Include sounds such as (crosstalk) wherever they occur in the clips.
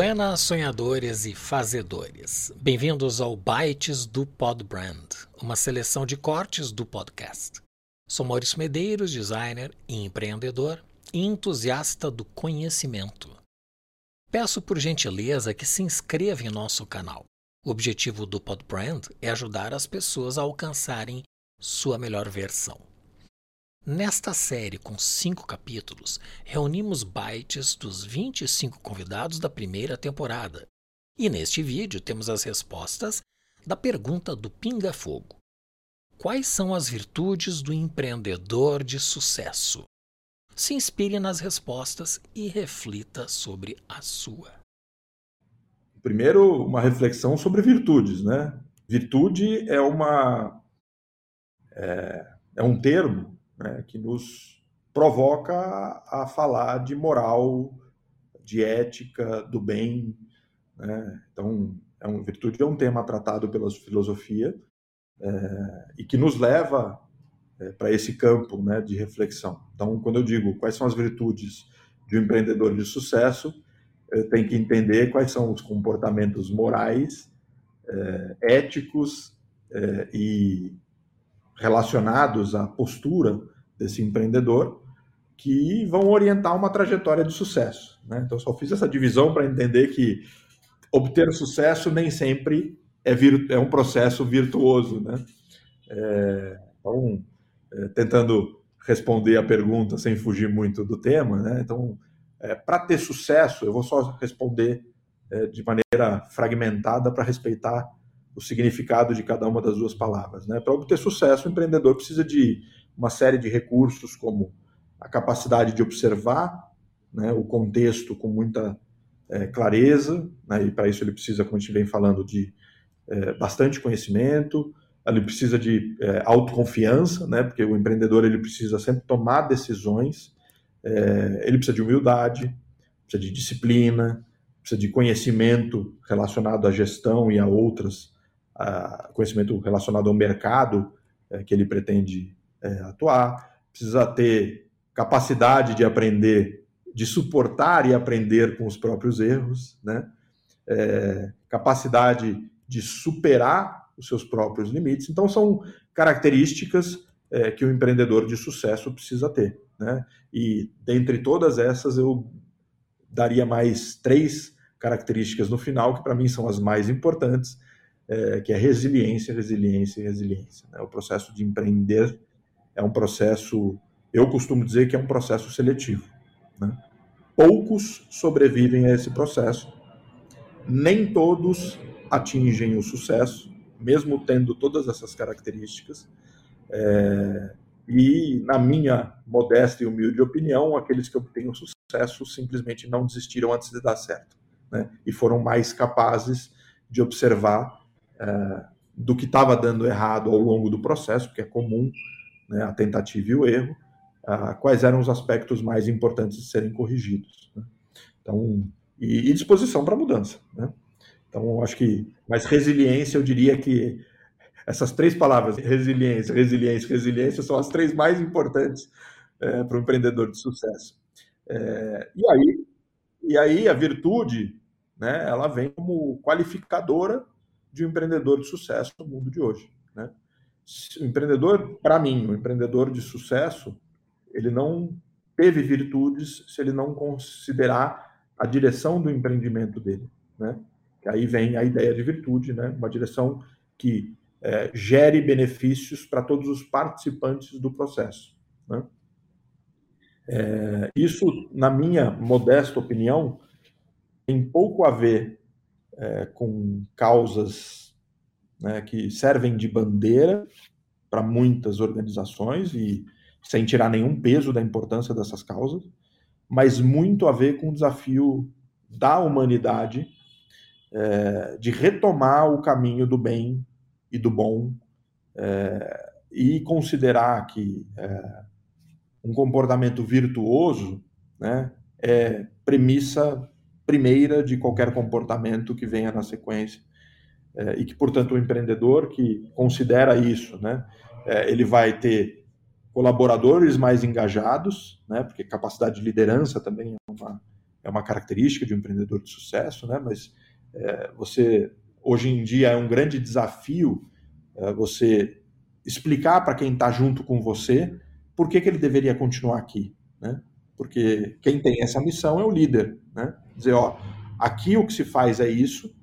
Buenas sonhadores e fazedores. Bem-vindos ao Bytes do Podbrand, uma seleção de cortes do podcast. Sou Maurício Medeiros, designer e empreendedor e entusiasta do conhecimento. Peço por gentileza que se inscreva em nosso canal. O objetivo do Podbrand é ajudar as pessoas a alcançarem sua melhor versão. Nesta série com cinco capítulos, reunimos bytes dos 25 convidados da primeira temporada. E neste vídeo temos as respostas da pergunta do Pinga Fogo: Quais são as virtudes do empreendedor de sucesso? Se inspire nas respostas e reflita sobre a sua. Primeiro, uma reflexão sobre virtudes, né? Virtude é uma é, é um termo né, que nos provoca a falar de moral, de ética, do bem. Né? Então, é uma virtude é um tema tratado pela filosofia é, e que nos leva é, para esse campo né, de reflexão. Então, quando eu digo quais são as virtudes de um empreendedor de sucesso, eu tenho que entender quais são os comportamentos morais, é, éticos e relacionados à postura desse empreendedor que vão orientar uma trajetória de sucesso. Né? Então, só fiz essa divisão para entender que obter sucesso nem sempre é, é um processo virtuoso. Né? É, então, é, tentando responder a pergunta sem fugir muito do tema, né? então, é, para ter sucesso, eu vou só responder é, de maneira fragmentada para respeitar o significado de cada uma das duas palavras. Né? Para obter sucesso, o empreendedor precisa de uma série de recursos, como a capacidade de observar né, o contexto com muita é, clareza, né, e para isso ele precisa, como a gente vem falando, de é, bastante conhecimento, ele precisa de é, autoconfiança, né, porque o empreendedor ele precisa sempre tomar decisões, é, ele precisa de humildade, precisa de disciplina, precisa de conhecimento relacionado à gestão e a outras conhecimento relacionado ao mercado é, que ele pretende é, atuar, precisa ter capacidade de aprender, de suportar e aprender com os próprios erros, né? É, capacidade de superar os seus próprios limites. Então, são características que o empreendedor de sucesso precisa ter. Né? E dentre todas essas, eu daria mais três características no final, que para mim são as mais importantes, é, que é resiliência, resiliência e resiliência. Né? O processo de empreender é um processo, eu costumo dizer que é um processo seletivo. Né? Poucos sobrevivem a esse processo, nem todos atingem o sucesso, mesmo tendo todas essas características. É, e, na minha modesta e humilde opinião, aqueles que obtêm o sucesso simplesmente não desistiram antes de dar certo. Né? E foram mais capazes de observar é, do que estava dando errado ao longo do processo, que é comum, né, a tentativa e o erro, quais eram os aspectos mais importantes de serem corrigidos. Né? Então, e, e disposição para mudança. Né? Então, acho que, mas resiliência, eu diria que essas três palavras, resiliência, resiliência, resiliência, são as três mais importantes é, para o empreendedor de sucesso. É, e aí, e aí a virtude, né, ela vem como qualificadora de um empreendedor de sucesso no mundo de hoje. Né? O empreendedor, para mim, o empreendedor de sucesso, ele não teve virtudes se ele não considerar a direção do empreendimento dele. Né? Que aí vem a ideia de virtude, né? uma direção que é, gere benefícios para todos os participantes do processo. Né? É, isso, na minha modesta opinião, tem pouco a ver é, com causas né, que servem de bandeira para muitas organizações e sem tirar nenhum peso da importância dessas causas, mas muito a ver com o desafio da humanidade é, de retomar o caminho do bem e do bom é, e considerar que é, um comportamento virtuoso né, é premissa primeira de qualquer comportamento que venha na sequência. É, e que, portanto, o empreendedor que considera isso, né, é, ele vai ter colaboradores mais engajados, né, porque capacidade de liderança também é uma, é uma característica de um empreendedor de sucesso, né? Mas é, você hoje em dia é um grande desafio é, você explicar para quem está junto com você por que, que ele deveria continuar aqui, né? Porque quem tem essa missão é o líder, né? Dizer, ó, aqui o que se faz é isso,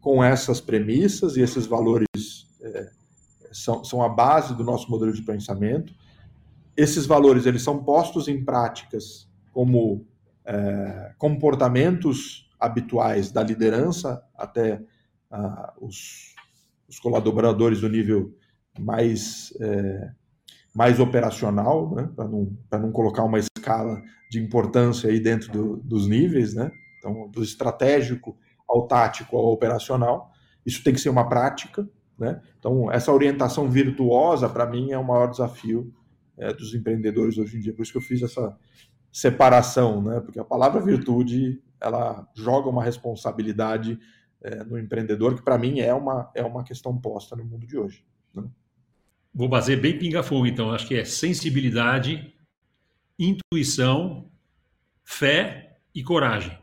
com essas premissas e esses valores é, são, são a base do nosso modelo de pensamento. Esses valores eles são postos em práticas como é, comportamentos habituais da liderança até ah, os, os, colaboradores do nível mais, é, mais operacional, né, para não, não colocar uma escala de importância aí dentro do, dos níveis, né, então, do estratégico ao tático ao operacional. Isso tem que ser uma prática. Né? Então, essa orientação virtuosa, para mim, é o maior desafio é, dos empreendedores hoje em dia. Por isso que eu fiz essa separação, né? porque a palavra virtude ela joga uma responsabilidade é, no empreendedor, que para mim é uma, é uma questão posta no mundo de hoje. Né? Vou fazer bem pinga-fogo, então. Acho que é sensibilidade, intuição, fé e coragem.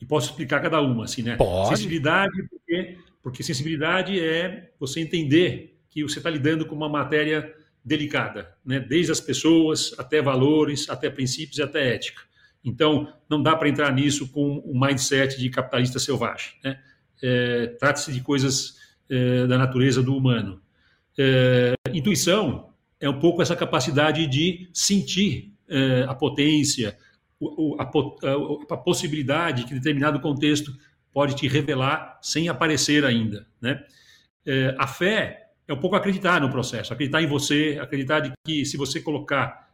E posso explicar cada uma, assim, né? Pode. Sensibilidade, porque, porque sensibilidade é você entender que você está lidando com uma matéria delicada, né? desde as pessoas até valores, até princípios e até ética. Então, não dá para entrar nisso com um mindset de capitalista selvagem. Né? É, Trata-se de coisas é, da natureza do humano. É, intuição é um pouco essa capacidade de sentir é, a potência, a, a, a, possibilidade que determinado contexto pode te revelar sem aparecer ainda. Né? É, a fé é um pouco acreditar no processo, acreditar em você, acreditar de que se você colocar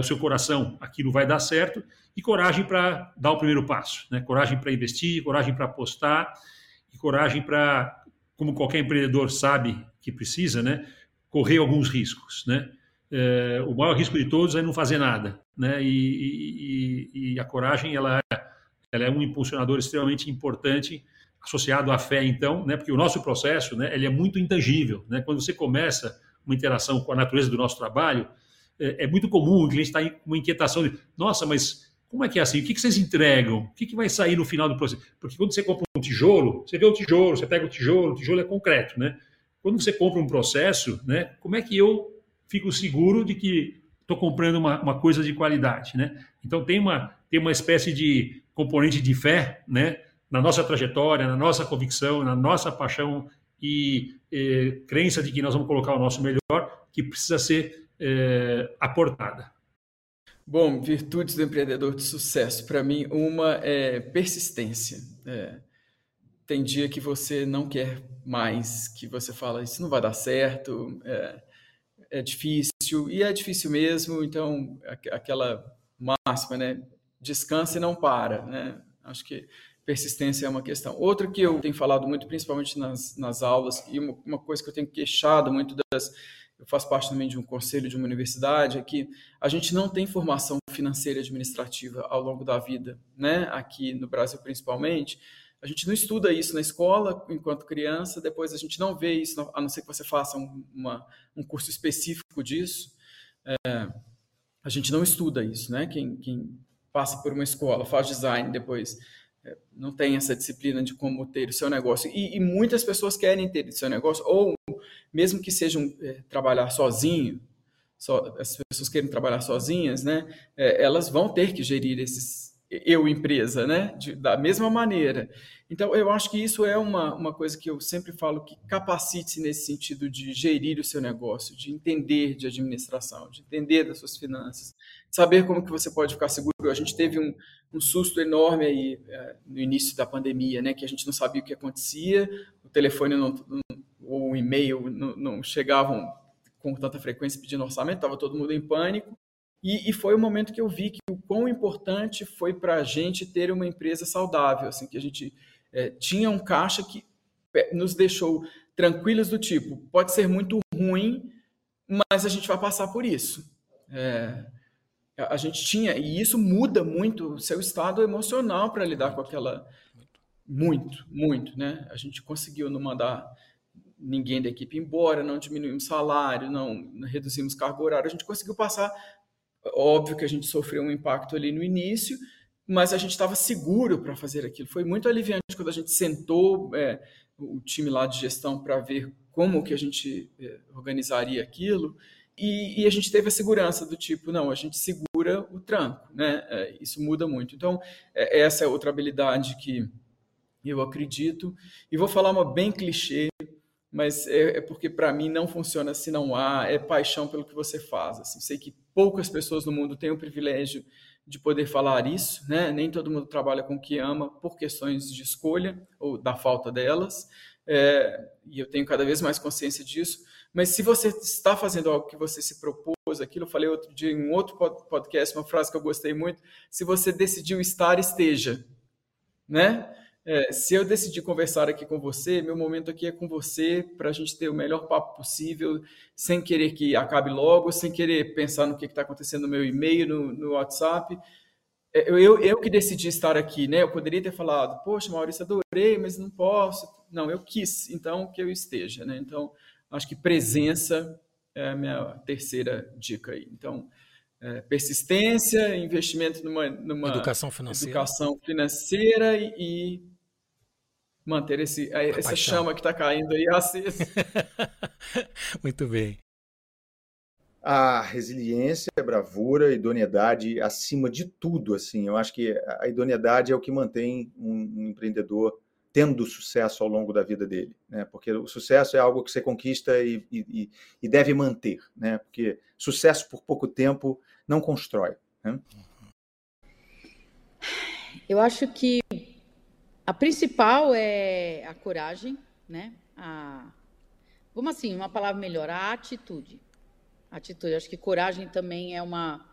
o seu coração, aquilo vai dar certo, e coragem para dar o primeiro passo, né? coragem para investir, coragem para apostar, e coragem para, como qualquer empreendedor sabe que precisa, né? correr alguns riscos. Né? É, o maior risco de todos é não fazer nada, né? E, e, e, a coragem ela, ela é um impulsionador extremamente importante associado à fé, então, né? Porque o nosso processo, né? Ele é muito intangível, né? Quando você começa uma interação com a natureza do nosso trabalho, é, é muito comum o cliente estar tá com uma inquietação de, nossa, mas como é que é assim? O que, vocês entregam? O que, que vai sair no final do processo? Porque quando você compra um tijolo, você vê o tijolo, você pega o tijolo, o tijolo é concreto, né? Quando você compra um processo, né? Como é que eu fico seguro de que estou comprando uma, uma, coisa de qualidade, né? Então tem uma tem uma espécie de componente de fé, né? Na nossa trajetória, na nossa convicção, na nossa paixão e eh, crença de que nós vamos colocar o nosso melhor, que precisa ser eh, aportada. Bom, virtudes do empreendedor de sucesso. Para mim, uma é persistência. É, tem dia que você não quer mais, que você fala, isso não vai dar certo. É, é difícil, e é difícil mesmo, então aquela máxima, né? Descansa e não para, né? Acho que persistência é uma questão. Outra que eu tenho falado muito, principalmente nas, nas aulas, e uma, uma coisa que eu tenho queixado muito das. Eu faço parte também de um conselho de uma universidade, que a gente não tem formação financeira e administrativa ao longo da vida, né? Aqui no Brasil, principalmente. A gente não estuda isso na escola enquanto criança, depois a gente não vê isso, a não ser que você faça um, uma, um curso específico disso. É, a gente não estuda isso, né? Quem, quem passa por uma escola, faz design depois, é, não tem essa disciplina de como ter o seu negócio. E, e muitas pessoas querem ter o seu negócio, ou mesmo que sejam é, trabalhar sozinho, as pessoas querem trabalhar sozinhas, né? É, elas vão ter que gerir esses eu empresa, né? De, da mesma maneira. Então, eu acho que isso é uma, uma coisa que eu sempre falo que capacite-se nesse sentido de gerir o seu negócio, de entender de administração, de entender das suas finanças, saber como que você pode ficar seguro. A gente teve um, um susto enorme aí é, no início da pandemia, né? Que a gente não sabia o que acontecia, o telefone não, não ou o e-mail não, não chegavam com tanta frequência pedindo orçamento, estava todo mundo em pânico. E, e, foi o momento que eu vi que o quão importante foi para a gente ter uma empresa saudável, assim, que a gente é, tinha um caixa que é, nos deixou tranquilos do tipo, pode ser muito ruim, mas a gente vai passar por isso. É, a gente tinha, e isso muda muito o seu estado emocional para lidar com aquela. Muito, muito, né? A gente conseguiu não mandar ninguém da equipe embora, não diminuímos salário, não reduzimos carga horária, a gente conseguiu passar Óbvio que a gente sofreu um impacto ali no início, mas a gente estava seguro para fazer aquilo. Foi muito aliviante quando a gente sentou é, o time lá de gestão para ver como que a gente é, organizaria aquilo e, e, a gente teve a segurança do tipo, não, a gente segura o tranco, né? É, isso muda muito. Então, é, essa é outra habilidade que eu acredito. E vou falar uma bem clichê, mas é, é porque para mim não funciona se não há, é paixão pelo que você faz. Assim, sei que poucas pessoas no mundo têm o privilégio de poder falar isso, né? Nem todo mundo trabalha com o que ama por questões de escolha ou da falta delas, é, e eu tenho cada vez mais consciência disso. Mas se você está fazendo algo que você se propôs, aquilo eu falei outro dia em um outro podcast, uma frase que eu gostei muito: se você decidiu estar, esteja, né? É, se eu decidir conversar aqui com você, meu momento aqui é com você para a gente ter o melhor papo possível, sem querer que acabe logo, sem querer pensar no que está acontecendo no meu e-mail, no, no WhatsApp. É, eu, eu, eu, que decidi estar aqui, né? Eu poderia ter falado, poxa, Maurício, adorei, mas não posso. Não, eu quis, então que eu esteja, né? Então, acho que presença é a minha terceira dica aí. Então, é, persistência, investimento numa, numa educação financeira, educação financeira e, e manter esse, essa chama que está caindo aí acesa. (laughs) Muito bem. A resiliência, a bravura, a idoneidade acima de tudo, assim, eu acho que a idoneidade é o que mantém um, um empreendedor tendo sucesso ao longo da vida dele, né? Porque o sucesso é algo que você conquista e, e, e deve manter, né? Porque sucesso por pouco tempo não constrói. Né? Eu acho que a principal é a coragem, né? A, vamos assim, uma palavra melhor, a atitude. Atitude. Acho que coragem também é uma,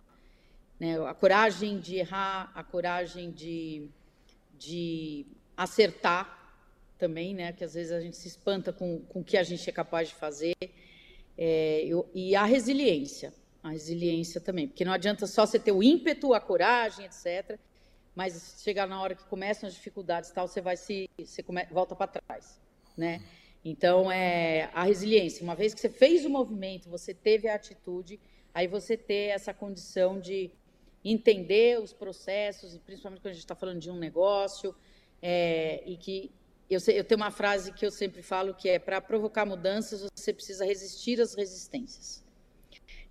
né? A coragem de errar, a coragem de, de acertar também, né? Que às vezes a gente se espanta com, com o que a gente é capaz de fazer. É, eu, e a resiliência a resiliência também, porque não adianta só você ter o ímpeto, a coragem, etc. Mas chegar na hora que começam as dificuldades, tal, você vai se, você come, volta para trás, né? Então é a resiliência. Uma vez que você fez o movimento, você teve a atitude, aí você ter essa condição de entender os processos, principalmente quando a gente está falando de um negócio, é, e que eu, eu tenho uma frase que eu sempre falo que é para provocar mudanças você precisa resistir às resistências.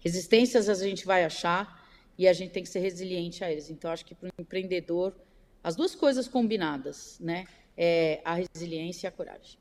Resistências a gente vai achar e a gente tem que ser resiliente a eles. Então, acho que para o empreendedor, as duas coisas combinadas, né? É a resiliência e a coragem.